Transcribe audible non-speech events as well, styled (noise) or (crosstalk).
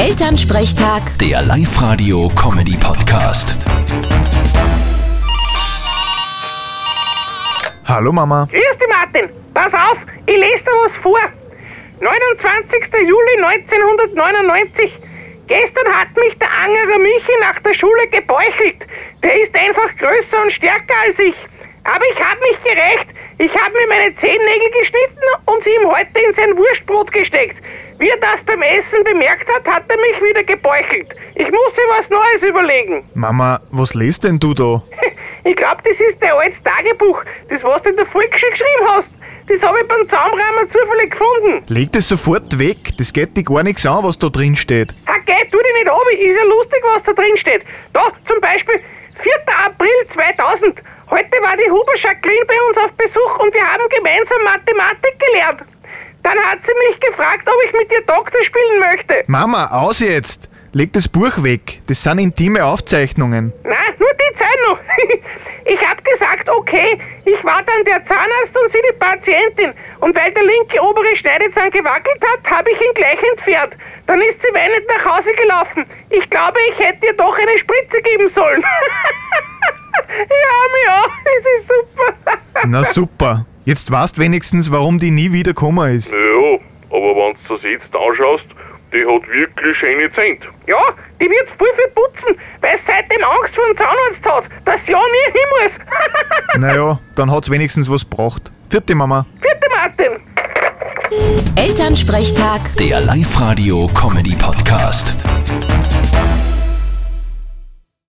Elternsprechtag, Der Live-Radio-Comedy-Podcast. Hallo Mama. Grüß dich, Martin. Pass auf, ich lese dir was vor. 29. Juli 1999. Gestern hat mich der Angerer Michi nach der Schule gebäuchelt. Der ist einfach größer und stärker als ich. Aber ich habe mich gerecht. Ich habe mir meine Zehennägel geschnitten und sie ihm heute in sein Wurstbrot gesteckt. Wie er das beim Essen bemerkt hat, hat er mich wieder gebäuchelt. Ich muss mir was Neues überlegen. Mama, was lest denn du da? (laughs) Ich glaube, das ist dein altes Tagebuch, das was du in der Volksschule geschrieben hast. Das habe ich beim Zaumrahmen zufällig gefunden. Leg das sofort weg, das geht dir gar nichts an, was da drin steht. Ha, geh, tu dich nicht ab, ist ja lustig, was da drin steht. Da, zum Beispiel, 4. April 2000. Heute war die Huber Jacqueline bei uns auf Besuch und wir haben gemeinsam Mathematik gelernt. Dann hat sie mich gefragt, ob ich mit ihr Doktor spielen möchte. Mama, aus jetzt! Leg das Buch weg, das sind intime Aufzeichnungen. Nein, nur die Zeit noch. (laughs) Ich hab gesagt, okay, ich war dann der Zahnarzt und sie die Patientin. Und weil der linke obere Schneidezahn gewackelt hat, habe ich ihn gleich entfernt. Dann ist sie weinend nach Hause gelaufen. Ich glaube, ich hätte ihr doch eine Spritze geben sollen. (laughs) ja, ja, das ist super. Na super. Jetzt weißt wenigstens, warum die nie wieder gekommen ist. Ja, aber wenn du das jetzt anschaust, die hat wirklich schöne Zähne. Ja, die wird voll viel putzen, weil sie seitdem Angst vor dem Zahnarzt hat, dass sie ja nie hin muss. (laughs) Naja, dann hat's wenigstens was gebracht. Vierte Mama. Bitte, Martin. Elternsprechtag. Der Live-Radio-Comedy-Podcast.